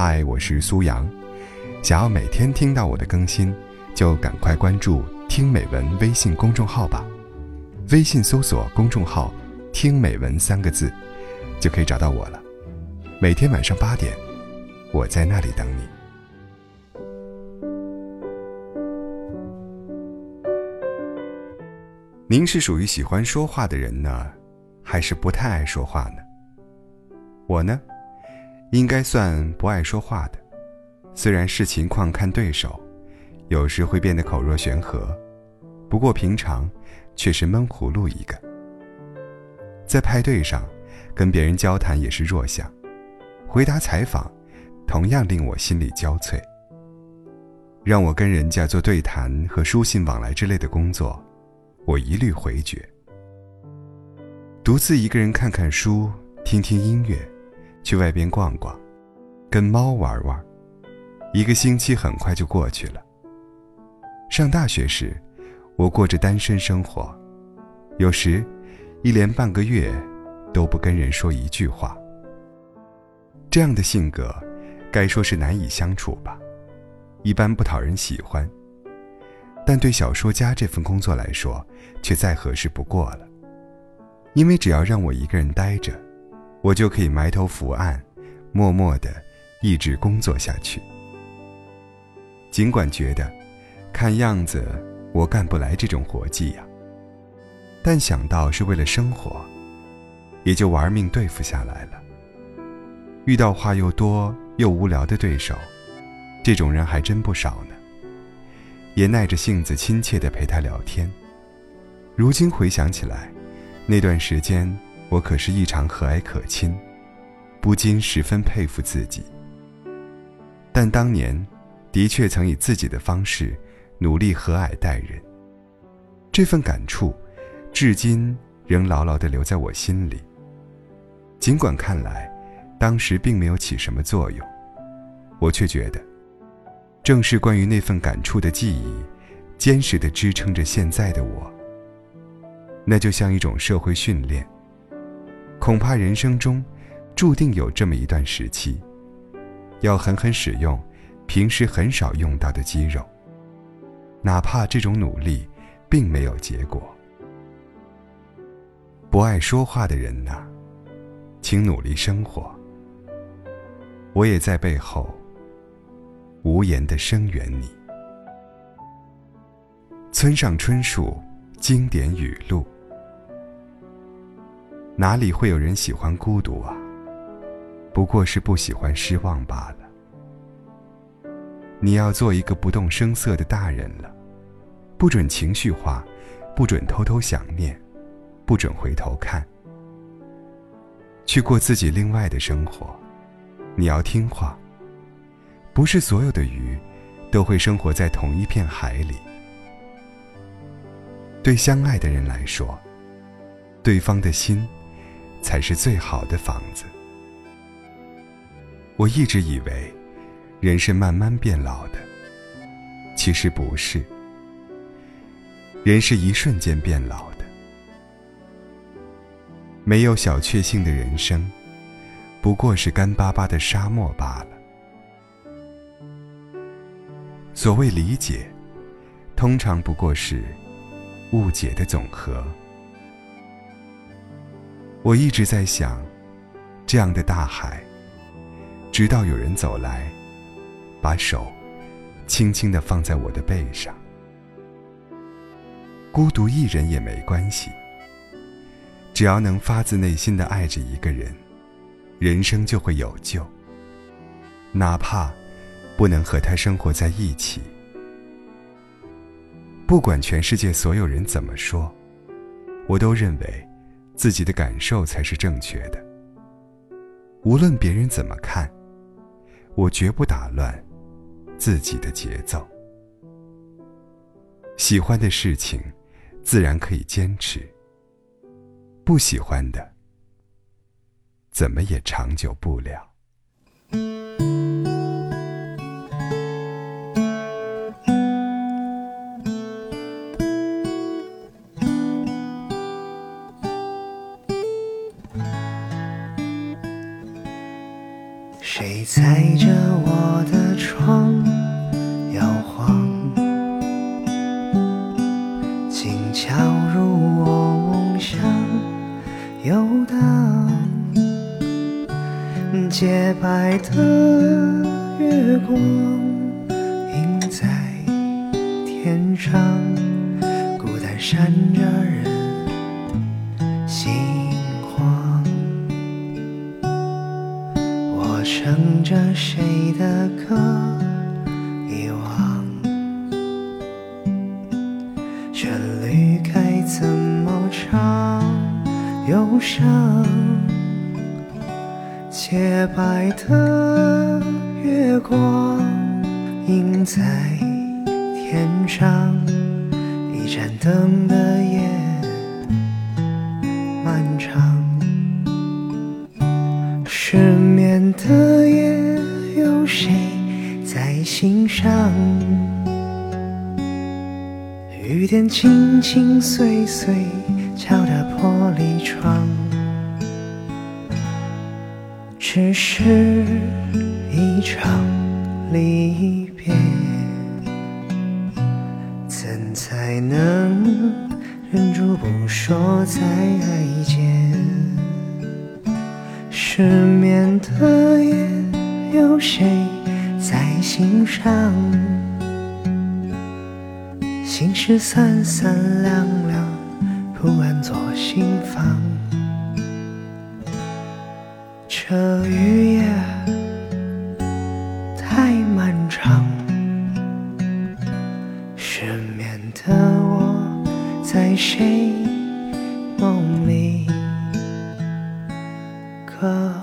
嗨，我是苏阳。想要每天听到我的更新，就赶快关注“听美文”微信公众号吧。微信搜索公众号“听美文”三个字，就可以找到我了。每天晚上八点，我在那里等你。您是属于喜欢说话的人呢，还是不太爱说话呢？我呢，应该算不爱说话的。虽然视情况看对手，有时会变得口若悬河，不过平常却是闷葫芦一个。在派对上，跟别人交谈也是弱项，回答采访，同样令我心力交瘁。让我跟人家做对谈和书信往来之类的工作。我一律回绝。独自一个人看看书，听听音乐，去外边逛逛，跟猫玩玩，一个星期很快就过去了。上大学时，我过着单身生活，有时一连半个月都不跟人说一句话。这样的性格，该说是难以相处吧，一般不讨人喜欢。但对小说家这份工作来说，却再合适不过了。因为只要让我一个人待着，我就可以埋头伏案，默默的一直工作下去。尽管觉得，看样子我干不来这种活计呀，但想到是为了生活，也就玩命对付下来了。遇到话又多又无聊的对手，这种人还真不少呢。也耐着性子亲切地陪他聊天。如今回想起来，那段时间我可是异常和蔼可亲，不禁十分佩服自己。但当年，的确曾以自己的方式努力和蔼待人。这份感触，至今仍牢牢地留在我心里。尽管看来，当时并没有起什么作用，我却觉得。正是关于那份感触的记忆，坚实地支撑着现在的我。那就像一种社会训练。恐怕人生中，注定有这么一段时期，要狠狠使用平时很少用到的肌肉。哪怕这种努力，并没有结果。不爱说话的人呐，请努力生活。我也在背后。无言的声援你。村上春树经典语录：哪里会有人喜欢孤独啊？不过是不喜欢失望罢了。你要做一个不动声色的大人了，不准情绪化，不准偷偷想念，不准回头看，去过自己另外的生活。你要听话。不是所有的鱼，都会生活在同一片海里。对相爱的人来说，对方的心，才是最好的房子。我一直以为，人是慢慢变老的，其实不是。人是一瞬间变老的。没有小确幸的人生，不过是干巴巴的沙漠罢了。所谓理解，通常不过是误解的总和。我一直在想，这样的大海，直到有人走来，把手轻轻的放在我的背上。孤独一人也没关系，只要能发自内心的爱着一个人，人生就会有救。哪怕。不能和他生活在一起。不管全世界所有人怎么说，我都认为自己的感受才是正确的。无论别人怎么看，我绝不打乱自己的节奏。喜欢的事情，自然可以坚持；不喜欢的，怎么也长久不了。谁踩着我的窗摇晃，静悄入我梦乡游荡。洁白的月光映在天上，孤单闪着人心唱着谁的歌，遗忘，旋律该怎么唱？忧伤。洁白的月光映在天上，一盏灯的夜漫长，是眠的夜有谁在心上？雨点轻轻碎碎敲打玻璃窗。只是一场离别，怎才能忍住不说再见？失眠的夜，有谁在心上？心事三三两两，不安坐心房。这雨夜太漫长，失眠的我在谁梦里？怕。